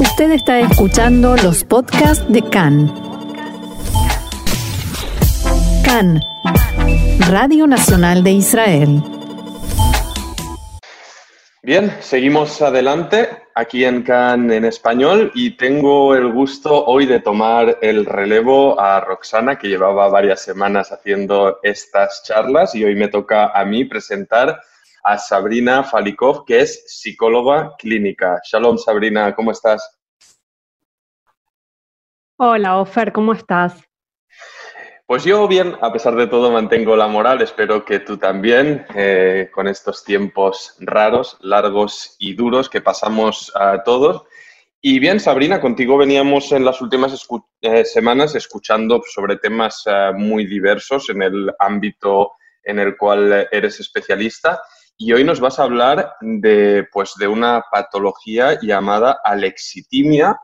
Usted está escuchando los podcasts de CAN. CAN, Radio Nacional de Israel. Bien, seguimos adelante aquí en CAN en español y tengo el gusto hoy de tomar el relevo a Roxana, que llevaba varias semanas haciendo estas charlas y hoy me toca a mí presentar a Sabrina Falikov, que es psicóloga clínica. Shalom, Sabrina, ¿cómo estás? Hola, Ofer, ¿cómo estás? Pues yo bien, a pesar de todo mantengo la moral, espero que tú también, eh, con estos tiempos raros, largos y duros que pasamos a todos. Y bien, Sabrina, contigo veníamos en las últimas eh, semanas escuchando sobre temas eh, muy diversos en el ámbito en el cual eres especialista. Y hoy nos vas a hablar de, pues, de una patología llamada alexitimia,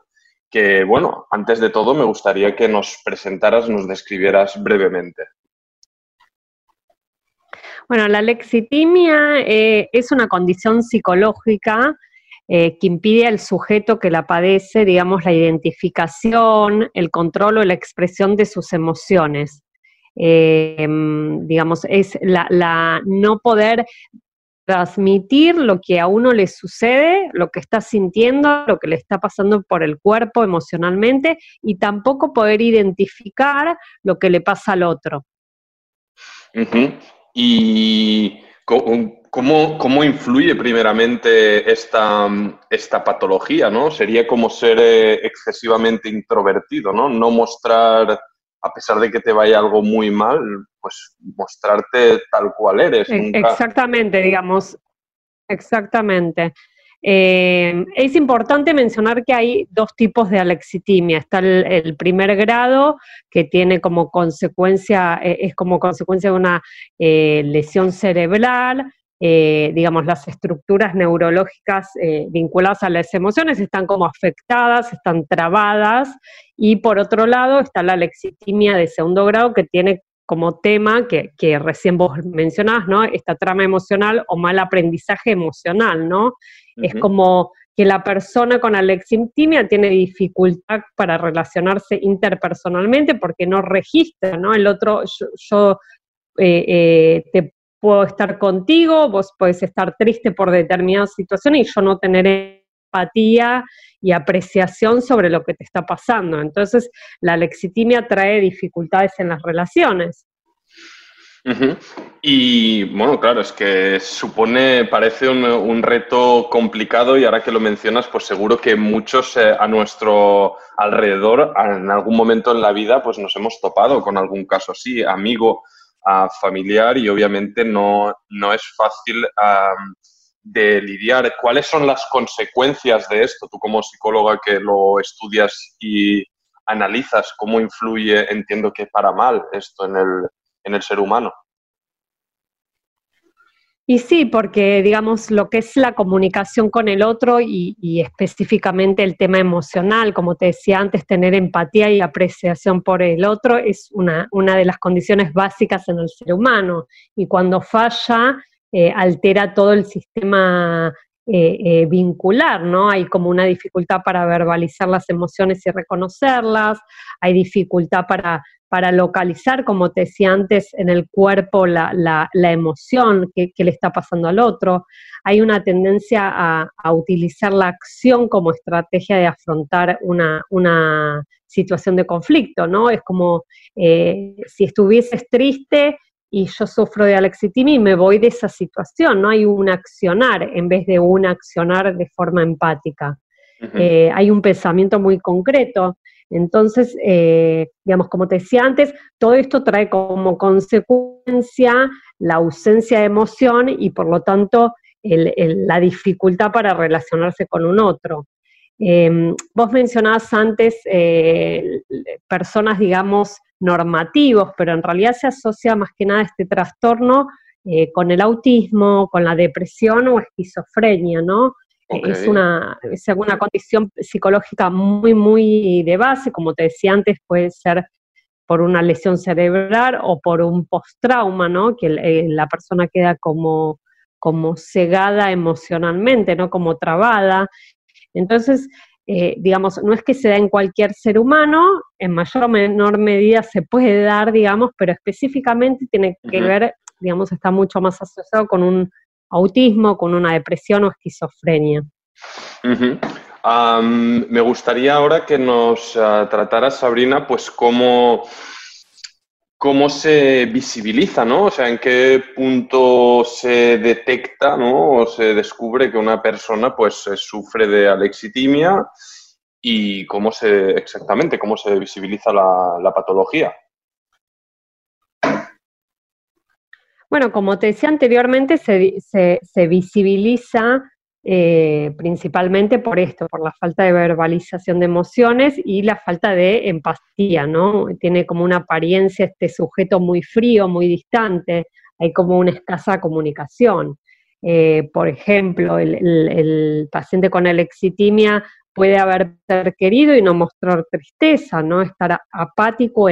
que, bueno, antes de todo me gustaría que nos presentaras, nos describieras brevemente. Bueno, la alexitimia eh, es una condición psicológica eh, que impide al sujeto que la padece, digamos, la identificación, el control o la expresión de sus emociones. Eh, digamos, es la, no poder transmitir lo que a uno le sucede, lo que está sintiendo, lo que le está pasando por el cuerpo emocionalmente y tampoco poder identificar lo que le pasa al otro. ¿Y cómo, cómo, influye primeramente esta, esta, patología? ¿no? Sería como ser eh, excesivamente introvertido, ¿no? No mostrar a pesar de que te vaya algo muy mal, pues mostrarte tal cual eres. Exactamente, digamos, exactamente. Eh, es importante mencionar que hay dos tipos de alexitimia. Está el, primer grado, que tiene como consecuencia, eh, es como consecuencia de una eh, lesión cerebral, eh, digamos, las estructuras neurológicas eh, vinculadas a las emociones están como afectadas, están trabadas, y por otro lado está la lexitimia de segundo grado que tiene como tema que, recién vos mencionás, ¿no? Esta trama emocional o mal aprendizaje emocional, ¿no? Es como que la persona con alexitimia tiene dificultad para relacionarse interpersonalmente porque no registra, ¿no? El otro, yo, eh, te puedo estar contigo, vos podés estar triste por determinada situación y yo no tener empatía y apreciación sobre lo que te está pasando. Entonces, la lexitimia trae dificultades en las relaciones. Y bueno, claro, es que supone, parece un, reto complicado y ahora que lo mencionas, pues seguro que muchos eh, a nuestro alrededor en algún momento en la vida pues nos hemos topado con algún caso así, amigo familiar y obviamente no, no es fácil de lidiar. ¿Cuáles son las consecuencias de esto? Tú como psicóloga que lo estudias y analizas, ¿cómo influye, entiendo que para mal esto en el, en el ser humano? Y sí, porque digamos lo que es la comunicación con el otro y, específicamente el tema emocional, como te decía antes, tener empatía y apreciación por el otro es una, una de las condiciones básicas en el ser humano. Y cuando falla, eh, altera todo el sistema eh, eh, vincular, ¿no? Hay como una dificultad para verbalizar las emociones y reconocerlas, hay dificultad para para localizar, como te decía antes, en el cuerpo la, emoción que, le está pasando al otro. Hay una tendencia a, utilizar la acción como estrategia de afrontar una, situación de conflicto, ¿no? Es como eh, si estuvieses triste y yo sufro de alexitimia y me voy de esa situación, ¿no? Hay un accionar en vez de un accionar de forma empática. Eh, hay un pensamiento muy concreto entonces, eh, digamos, como te decía antes, todo esto trae como consecuencia la ausencia de emoción y por lo tanto la dificultad para relacionarse con un otro. Em, vos mencionabas antes eh, personas, digamos, normativos, pero en realidad se asocia más que nada este trastorno eh, con el autismo, con la depresión o esquizofrenia, ¿no? Es, una, es una condición psicológica muy, muy de base, como te decía antes, puede ser por una lesión cerebral o por un post-trauma, ¿no? Que eh, la persona queda como, como cegada emocionalmente, ¿no? Como trabada. Entonces, eh, digamos, no es que se da en cualquier ser humano, en mayor o menor medida se puede dar, digamos, pero específicamente tiene que ver, digamos, está mucho más asociado con un autismo, con una depresión o esquizofrenia. me gustaría ahora que nos uh, tratara, Sabrina, pues cómo cómo se visibiliza, ¿no? O sea, en qué punto se detecta, ¿no? O se descubre que una persona, pues, sufre de alexitimia y cómo se, exactamente, cómo se visibiliza la, patología. Bueno, como te decía anteriormente, se, se visibiliza eh, principalmente por esto, por la falta de verbalización de emociones y la falta de empatía, ¿no? Tiene como una apariencia este sujeto muy frío, muy distante, hay como una escasa comunicación. Eh, por ejemplo, el, paciente con alexitimia puede haber querido y no mostrar tristeza, ¿no? Estar apático,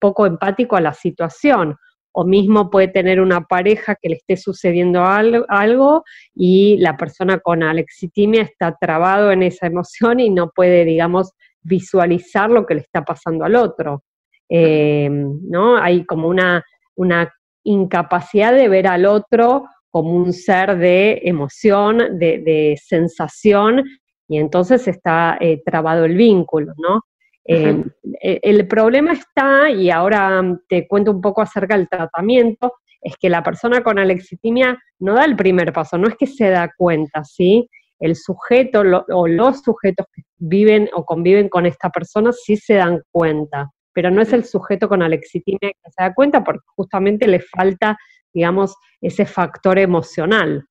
poco empático a la situación o mismo puede tener una pareja que le esté sucediendo algo, y la persona con alexitimia está trabado en esa emoción y no puede, digamos, visualizar lo que le está pasando al otro. Eh, ¿no? Hay como una, una incapacidad de ver al otro como un ser de emoción, de, sensación, y entonces está eh, trabado el vínculo, ¿no? Eh, e, el problema está, y ahora te cuento un poco acerca del tratamiento, es que la persona con alexitimia no da el primer paso, no es que se da cuenta, ¿sí? El sujeto o los sujetos que viven o conviven con esta persona sí se dan cuenta, pero no es el sujeto con alexitimia que se da cuenta porque justamente le falta, digamos, ese factor emocional.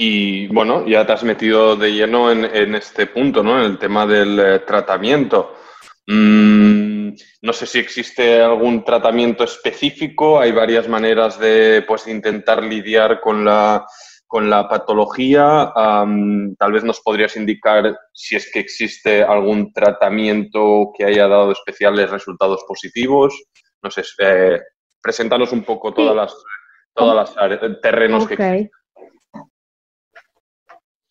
Y bueno, ya te has metido de lleno en, este punto, ¿no? En el tema del eh, tratamiento. Mm, no sé si existe algún tratamiento específico, hay varias maneras de pues, intentar lidiar con la, con la patología. tal vez nos podrías indicar si es que existe algún tratamiento que haya dado especiales resultados positivos. No sé, eh, preséntanos un poco todas las, todas las terrenos que existen.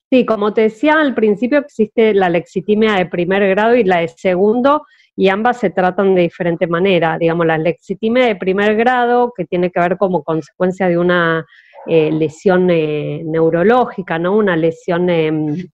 Sí, como te decía al principio, existe la lexitimia de primer grado y la de segundo, y ambas se tratan de diferente manera. Digamos, la lexitimia de primer grado, que tiene que ver como consecuencia de una eh, lesión eh, neurológica, ¿no? Una lesión em,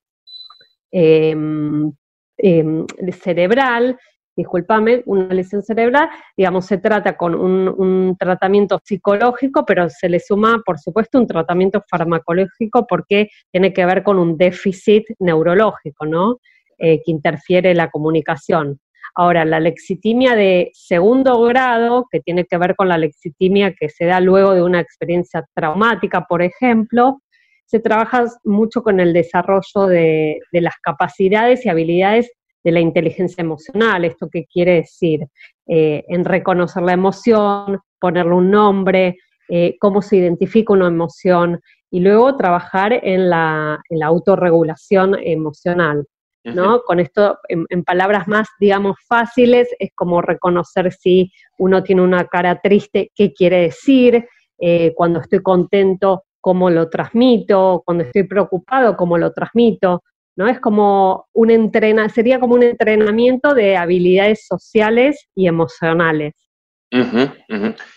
cerebral, discúlpame, una lesión cerebral, digamos, se trata con un, tratamiento psicológico, pero se le suma, por supuesto, un tratamiento farmacológico porque tiene que ver con un déficit neurológico, ¿no? Eh, que interfiere la comunicación. Ahora, la lexitimia de segundo grado, que tiene que ver con la lexitimia que se da luego de una experiencia traumática, por ejemplo, se trabaja mucho con el desarrollo de, de las capacidades y habilidades de la inteligencia emocional. ¿Esto qué quiere decir? Eh, en reconocer la emoción, ponerle un nombre, eh, cómo se identifica una emoción y luego trabajar en la, autorregulación emocional. ¿no? Con esto, en, palabras más, digamos, fáciles, es como reconocer si uno tiene una cara triste, qué quiere decir, eh, cuando estoy contento, cómo lo transmito, cuando estoy preocupado, cómo lo transmito, ¿no? Es como un entrena, sería como un entrenamiento de habilidades sociales y emocionales.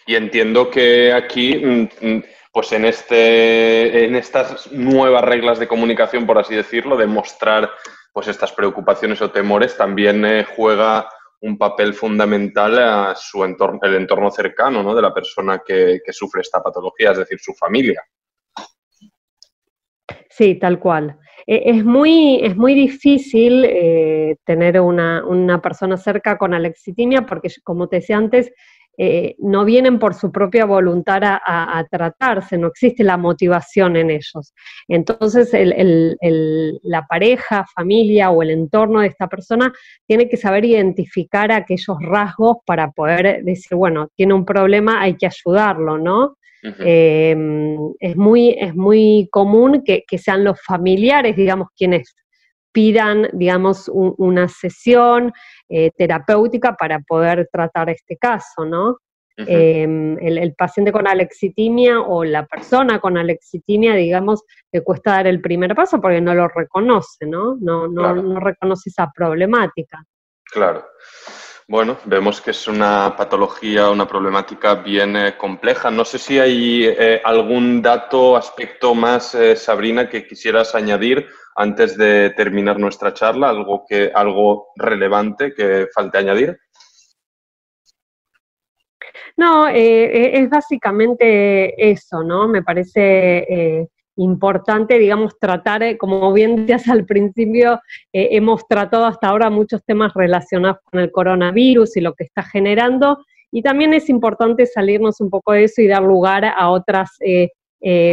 Y entiendo que aquí, mm, mm, pues en, este, en estas nuevas reglas de comunicación, por así decirlo, de mostrar pues estas preocupaciones o temores, también eh, juega un papel fundamental a su entorno, el entorno cercano ¿no? de la persona que, que sufre esta patología, es decir, su familia. Sí, tal cual. E, es muy, es muy difícil eh, tener una, persona cerca con alexitimia porque, como te decía antes, eh, no vienen por su propia voluntad a, tratarse, no existe la motivación en ellos. Entonces, la pareja, familia o el entorno de esta persona tiene que saber identificar aquellos rasgos para poder decir, bueno, tiene un problema, hay que ayudarlo, ¿no? Em, es, muy, es muy común que, sean los familiares, digamos, quienes pidan, digamos, una sesión eh, terapéutica para poder tratar este caso, ¿no? Em, el, paciente con alexitimia o la persona con alexitimia, digamos, le cuesta dar el primer paso porque no lo reconoce, ¿no? No, no, reconoce esa problemática. Claro. Bueno, vemos que es una patología, una problemática bien eh, compleja. No sé si hay eh, algún dato, aspecto más, Sabrina, que quisieras añadir antes de terminar nuestra charla, algo que, algo relevante que falte añadir. No, eh, eh, es básicamente eso, ¿no? Me parece eh, importante, digamos, tratar, como bien decías al principio, hemos tratado hasta ahora muchos temas relacionados con el coronavirus y lo que está generando, y también es importante salirnos un poco de eso y dar lugar a otras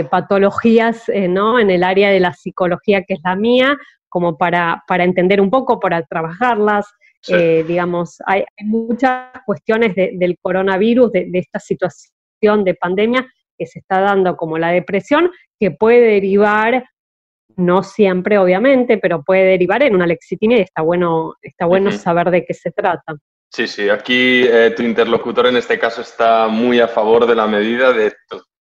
patologías, ¿no? En el área de la psicología que es la mía, como para, para entender un poco, para trabajarlas, eh, digamos, hay, muchas cuestiones del coronavirus, de, esta situación de pandemia que se está dando, como la depresión, que puede derivar, no siempre obviamente, pero puede derivar en una lexitimia y está bueno, está bueno saber de qué se trata. Sí, sí, aquí eh, tu interlocutor en este caso está muy a favor de la medida de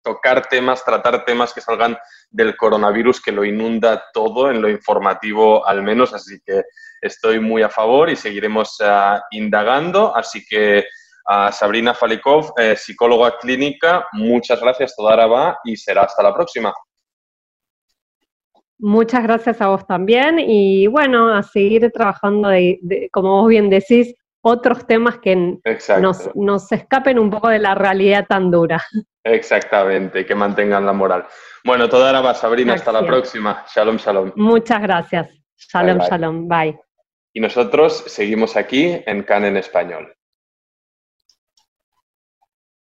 tocar temas, tratar temas que salgan del coronavirus que lo inunda todo, en lo informativo al menos, así que estoy muy a favor y seguiremos uh, indagando. Así que a Sabrina Falikov, eh, psicóloga clínica, muchas gracias, Todara va y será hasta la próxima. Muchas gracias a vos también y bueno, a seguir trabajando, como vos bien decís, otros temas que nos, nos, escapen un poco de la realidad tan dura. Exactamente, que mantengan la moral. Bueno, Todara va, Sabrina, hasta la próxima. Shalom, shalom. Muchas gracias. Shalom, shalom. Bye. Y nosotros seguimos aquí en CAN en español.